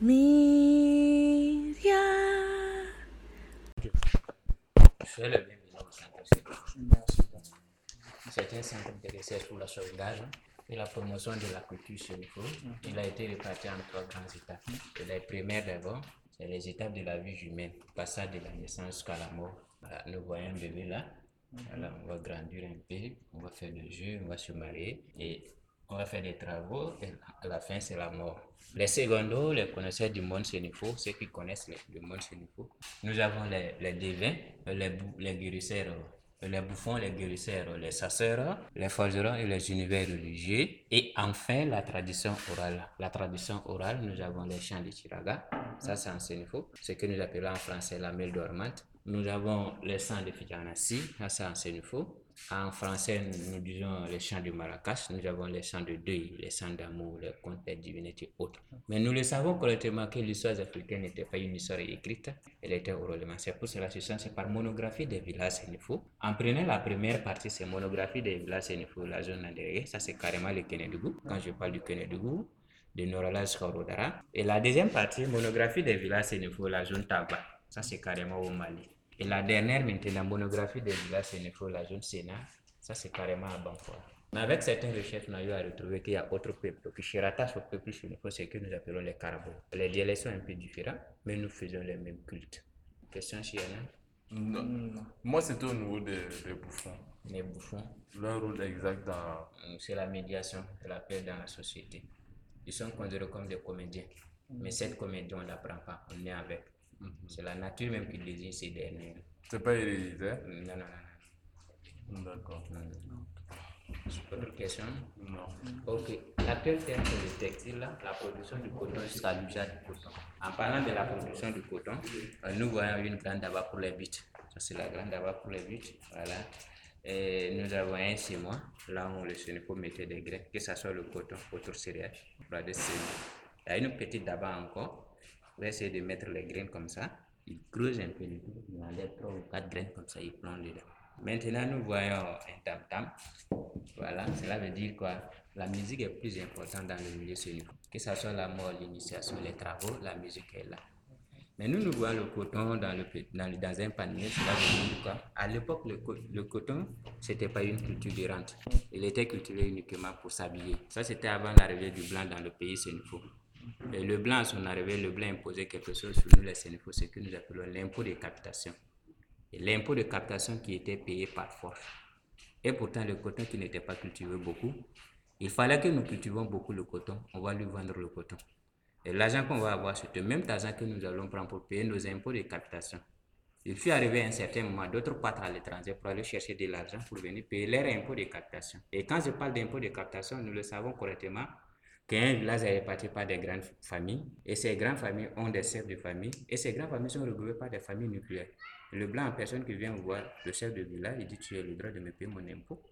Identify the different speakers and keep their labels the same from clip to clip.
Speaker 1: Le un centre de recherche pour la sauvegarde et la promotion de la culture sur Il a été réparti en trois grandes étapes. Et les premières d'abord, c'est les étapes de la vie humaine, passage de la naissance jusqu'à la mort. Voilà, nous voyons un bébé là. Voilà, on va grandir un peu, on va faire des jeux, on va se marier et on va faire des travaux et à la fin c'est la mort. Les secondos, les connaisseurs du monde sénifo, ceux qui connaissent le, monde sénifo. Nous avons les, les devins, les, les guérisseurs, les bouffons, les guérisseurs, les sasseurs, les forgerons et les univers religieux. Et enfin, la tradition orale. La tradition orale, nous avons les chants de Chiraga, ça c'est en sénifo, ce que nous appelons en français la mêle dormante. Nous avons les chants de Fijanassi, ça c'est en sénifo. En français, nous, disons les chants de Marrakech, nous avons les chants de deuil, les chants d'amour, les contes des divinités et autres. Mais nous le savons correctement que l'histoire africaine n'était pas une histoire écrite, elle était oralement. C'est pour cela que c'est par monographie des villages sénifaux. En prenant la première partie, c'est monographie des villages sénifaux, la zone Andéré, ça c'est carrément le Kénédougou. Quand je parle du Kénédougou, de Norala jusqu'à Rodara. Et la deuxième partie, monographie des villages sénifaux, la zone Taba, ça c'est carrément au Mali. Et la dernière maintenant, monographie des villages sénifaux, la zone Sénat, ça c'est carrément à Banfoua. Mais avec certaines recherches, on a eu à retrouver qu'il y a autre peuple qui se rattache au peuple sénéfaux, c'est que nous appelons les carabos. Les dialectes sont un peu différents, mais nous faisons les mêmes cultes. Question s'il y en a
Speaker 2: Non. Moi, c'était au niveau des, des bouffons.
Speaker 1: Les bouffons,
Speaker 2: Leur rôle exact dans.
Speaker 1: euh, c'est la médiation de la paix dans la société. Ils sont considérés comme des comédiens. Mais cette comédie, on ne l'apprend pas, on est avec. C'est la nature même qui désigne ces derniers.
Speaker 2: C'est pas héréditaire?
Speaker 1: Non, non, non,
Speaker 2: D'accord.
Speaker 1: non. Autre question
Speaker 2: Non.
Speaker 1: Ok. L'actuel terme c'est le textile, là, la production du coton jusqu'à l'usage du coton. En parlant de la production du coton, euh, nous voyons une grande daba pour les buts. Ça, c'est la grande daba pour les buts. Voilà. Et nous avons un ciment, là où le Sénépo mettait des grains, que ce soit le coton, autour céréales, voilà, des semis. Il y a une petite daba encore. On va essayer de mettre les graines comme ça. Il creuse un peu le trou, il enlève trois ou quatre graines comme ça, il plante dedans. Maintenant, nous voyons un tam-tam. Voilà, cela veut dire quoi? La musique est plus importante dans le milieu sénégalais. Que ce soit la mort, l'initiation, les travaux, la musique est là. Mais nous, nous voyons le coton dans, un panier. Cela veut dire quoi? À l'époque, le, co- le coton, c'était pas une culture de rente. Il était cultivé uniquement pour s'habiller. Ça, c'était avant l'arrivée du blanc dans le pays sénégalais. Le blanc, à son arrivée, le blanc imposait quelque chose sur nous, les sénégalais, ce que nous appelons l'impôt de capitation. Et l'impôt de captation qui était payé par force. Et pourtant, le coton qui n'était pas cultivé beaucoup, il fallait que nous cultivons beaucoup le coton, on va lui vendre le coton. Et l'argent qu'on va avoir, c'est le même argent que nous allons prendre pour payer nos impôts de capitation. Il fut arrivé à un certain moment, d'autres partent à l'étranger pour aller chercher de l'argent pour venir payer leurs impôts de captation. Et quand je parle d'impôts de captation, nous le savons correctement qu'un village est réparti par des grandes familles, et ces grandes familles ont des chefs de famille, et ces grandes familles sont regroupées par des familles nucléaires. Le blanc personne qui vient voir le chef de village, il dit Tu as le droit de me payer mon impôt.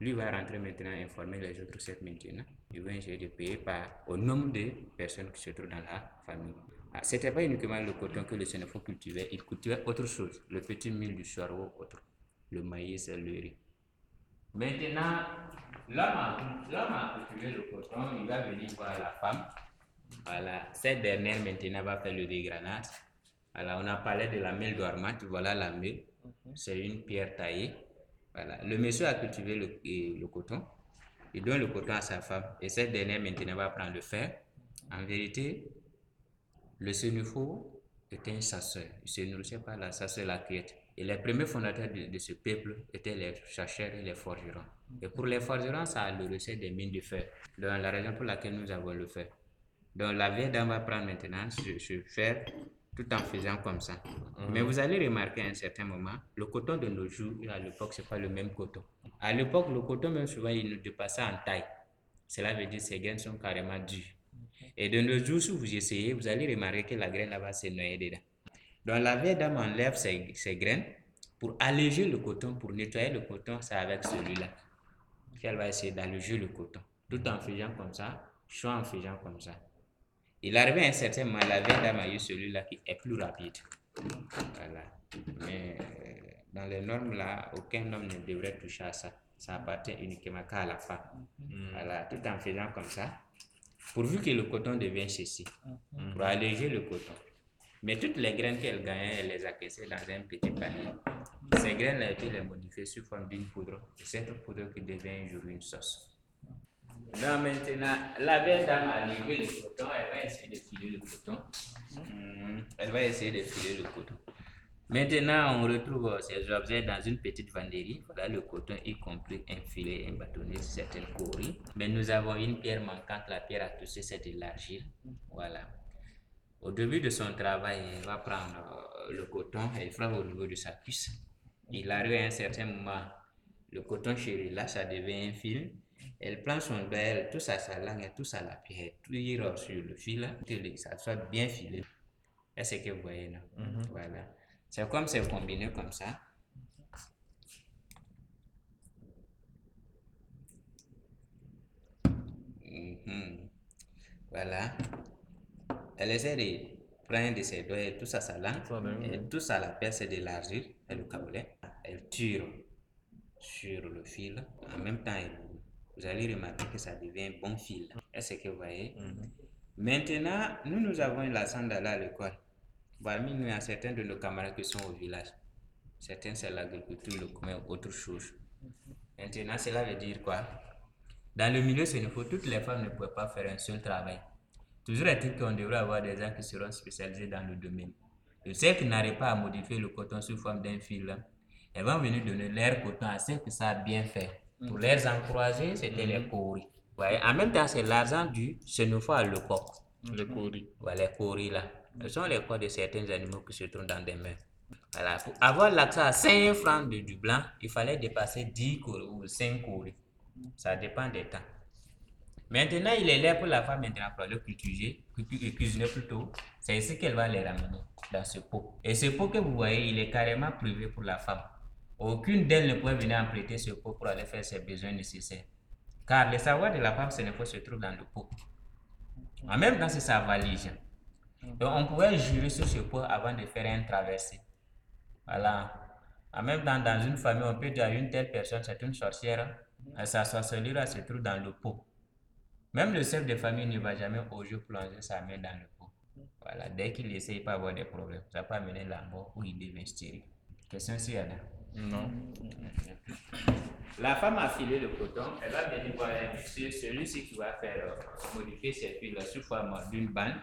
Speaker 1: Lui va rentrer maintenant informer les autres chefs maintenant. Ils vont essayer de payer par, au nombre de personnes qui se trouvent dans la famille. Ah, C'était pas uniquement le coton que le Sénégal cultivait, il cultivait autre chose. Le petit mil du charbon, autre. Le maïs le riz. Maintenant, l'homme a, cultivé le coton, il va venir voir la femme. Voilà, cette dernière maintenant va faire le dégranage. Voilà, on a parlé de la mille dormante, voilà la mille. C'est une pierre taillée. Voilà. Le monsieur a cultivé le, coton. Il donne le coton à sa femme. Et cette dernière maintenant va prendre le fer. En vérité, le Sénéfo était un chasseur. Il se nourrissait par la chasse et la cueillette. Et les premiers fondateurs de, de ce peuple étaient les chercheurs et les forgerons. Et pour les forgerons, ça a le recette des mines de fer. Dans la raison pour laquelle nous avons le fer. Donc la vieille dame va prendre maintenant ce, ce fer tout en faisant comme ça. Mais vous allez remarquer à un certain moment, le coton de nos jours, à l'époque, ce n'est pas le même coton. À l'époque, le coton, même souvent, il nous dépassait en taille. Cela veut dire que ces graines sont carrément dures. Et de nos jours, si vous essayez, vous allez remarquer que la graine là-bas s'est noyée dedans. Donc la vieille dame enlève ses, ses graines pour alléger le coton, pour nettoyer le coton, c'est avec celui-là. Puis elle va essayer d'alléger le coton, tout en faisant comme ça, soit en faisant comme ça. Il arrive à un certain moment, la vieille dame a eu celui-là qui est plus rapide. Voilà. Mais euh, dans les normes là, aucun homme ne devrait toucher à ça. Ça appartient uniquement qu'à la femme. Voilà, tout en faisant comme ça. pourvu que le coton devienne ceci, pour alléger le coton. Mais toutes les graines qu'elle gagnait, elle les a caissées dans un petit panier. Ces graines-là, elle les modifier sous forme d'une poudre. C'est cette poudre qui devient un jour une sauce. Maintenant, la belle dame a levé le coton, elle va essayer de filer le coton. Hmm, Elle va essayer de filer le coton. Maintenant, on retrouve ces objets dans une petite vanderie. Voilà le coton, y compris un filet, un bâtonnet, certaines coris. Mais nous avons une pierre manquante. La pierre à toucher, c'est de l'argile. Voilà. Au début de son travail, elle va prendre euh, le coton, elle frappe au niveau de sa cuisse. Il arrive à un certain moment, le coton chéri, là, ça devient un fil. Elle prend son doigt, elle touche à sa langue, elle touche à la pierre, elle tire sur le fil, que ça soit bien filé. C'est ce que vous voyez là. Voilà. C'est comme c'est combiné comme ça. Mhm. Voilà. Elle essaie de prendre de ses doigts, elle touche à sa langue,
Speaker 2: Ça, là,
Speaker 1: elle touche à la pierre de l'argile et le cabolet. Elle tire sur le fil. En même temps, elle- vous allez remarquer que ça devient un bon fil. Est-ce que vous voyez? Maintenant, nous, nous avons la sandale à l'école. Parmi nous, il y a certains de nos camarades qui sont au village. Certains, c'est l'agriculture, le commerce, autre chose. Maintenant, cela veut dire quoi? Dans le milieu sénéfaux, toutes les femmes ne peuvent pas faire un seul travail. Toujours est-il qu'on devrait avoir des gens qui seront spécialisés dans le domaine. Et celles qui n'arrivent pas à modifier le coton sous forme d'un fil, là, elles vont venir donner leur coton à celles qui savent bien faire. Pour les encourager, c'était les coris. Ouais, En même temps, c'est l'argent du à l'époque.
Speaker 2: Les coris.
Speaker 1: Voilà, les coris là. Ce sont les corps de certains animaux qui se trouvent dans des mains. Voilà. Pour avoir l'accès à 5 francs de, du blanc, il fallait dépasser 10 coris ou 5 coris. Ça dépend des temps. Maintenant, il est là pour la femme maintenant pour le cultiver, culti- cuisiner plutôt. C'est ici qu'elle va les ramener, dans ce pot. Et ce pot que vous voyez, il est carrément privé pour la femme. Aucune d'elles ne peut venir emprunter ce pot pour aller faire ses besoins nécessaires. Car le savoir de la femme, ce n'est pas se trouve dans le pot. En même temps, c'est sa valise. Donc, on pouvait jurer sur ce pot avant de faire un traversé. Voilà. En même temps, dans une famille, on peut dire à une telle personne, c'est une sorcière. Sa sorcellerie se trouve dans le pot. Même le chef de famille ne va jamais oser plonger sa main dans le pot. Voilà. Dès qu'il essaie, il peut avoir des problèmes. Ça peut amener la mort ou il devient stérile. Question si Anna.
Speaker 2: Non.
Speaker 1: La femme a filé le coton, elle va venir voir un monsieur, celui-ci qui va faire euh, modifier cette fil sous forme d'une bande,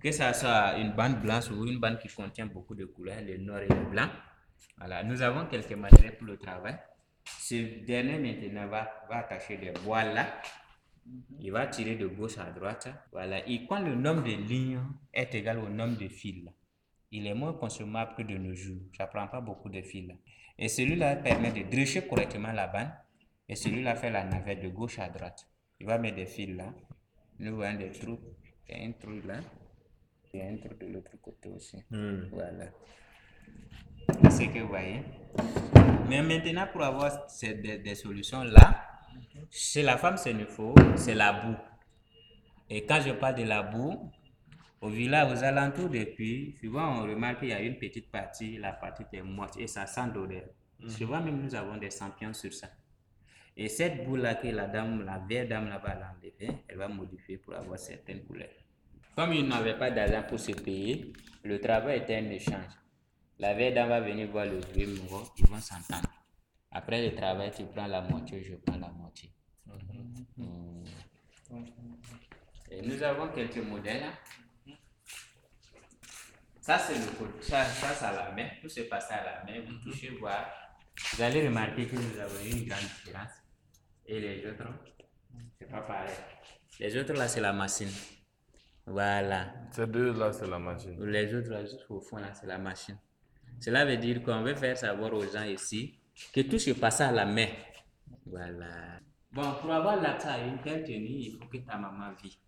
Speaker 1: que ça soit une bande blanche ou une bande qui contient beaucoup de couleurs, le noir et le blanc. Voilà, nous avons quelques matériels pour le travail. Ce dernier maintenant va, va attacher des bois là. Il va tirer de gauche à droite. Voilà, et quand le nombre de lignes est égal au nombre de fils, il est moins consommable que de nos jours. Ça prend pas beaucoup de fils. Et celui-là permet de dresser correctement la bande. Et celui-là fait la navette de gauche à droite. Il va mettre des fils là. Nous voyons des trous. Il y a un trou là. Il y a un trou de l'autre côté aussi. Voilà. C'est ce que vous voyez. Mais maintenant, pour avoir ces, des, des solutions là, chez la femme, ce ne faut, c'est la boue. Et quand je parle de la boue, au village, aux alentours des puits, souvent on remarque qu'il y a une petite partie, la partie est moite et ça sent d'odeur. Souvent même nous avons des champions sur ça. Et cette boue-là que la dame, la vieille dame là va l'enlever, elle va modifier pour avoir certaines couleurs. Comme il n'avait pas d'argent pour se payer, le travail était un échange. La vieille dame va venir voir le vieux mourant, ils vont s'entendre. Après le travail, tu prends la moitié, je prends la moitié. Mm. Et nous avons quelques modèles. Ça, c'est le côté. Ça, ça, c'est à la main. Tout se passe à la main. Vous touchez, voir. Vous allez remarquer que nous avons une grande différence. Et les autres, c'est pas pareil. Les autres, là, c'est la machine. Voilà.
Speaker 2: Ces deux-là, c'est la machine.
Speaker 1: Les autres, là, juste au fond, là, c'est la machine. Cela veut dire qu'on veut faire savoir aux gens ici que tout se passe à la main. Voilà. Bon, pour avoir l'accès à une telle tenue, il faut que ta maman vit.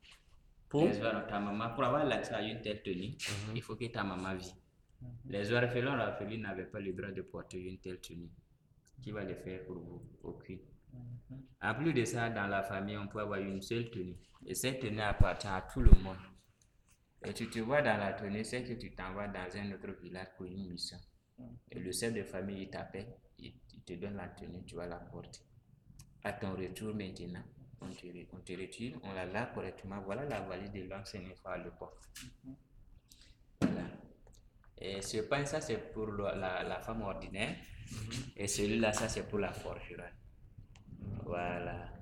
Speaker 2: Pour?
Speaker 1: Les or- ta maman, pour avoir l'accès à une telle tenue, il faut que ta maman vit. Les orphelins orphelines n'avaient pas le droit de porter une telle tenue. Qui va le faire pour vous? Aucune. En plus de ça, dans la famille, on peut avoir une seule tenue. Et cette tenue appartient à tout le monde. Et tu te vois dans la tenue, c'est que tu t'envoies dans un autre village pour une mission. Et le chef de famille, il t'appelle, il, il te donne la tenue, tu vas la porter. À ton retour maintenant, on te, on te retire, on la lave correctement. Voilà la valise de l'homme sénéchal le port. Voilà. Et ce pain, ça c'est pour la, la femme ordinaire. Et celui-là, ça c'est pour la forgeresse. Voilà.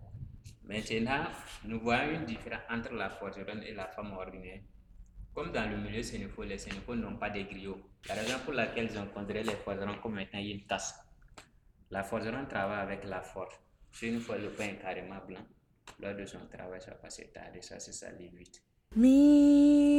Speaker 1: Maintenant, nous voyons une différence entre la forgeronne et la femme ordinaire. Comme dans le milieu sénéfaux, les sénéfaux n'ont pas de griots. La raison pour laquelle ils ont considéré les forgerons comme étant une tasse. La forgeronne travaille avec la forge. Si une fois le pain est carrément blanc, lors de son travail, ça passe tard et ça se salit vite.
Speaker 3: Myriam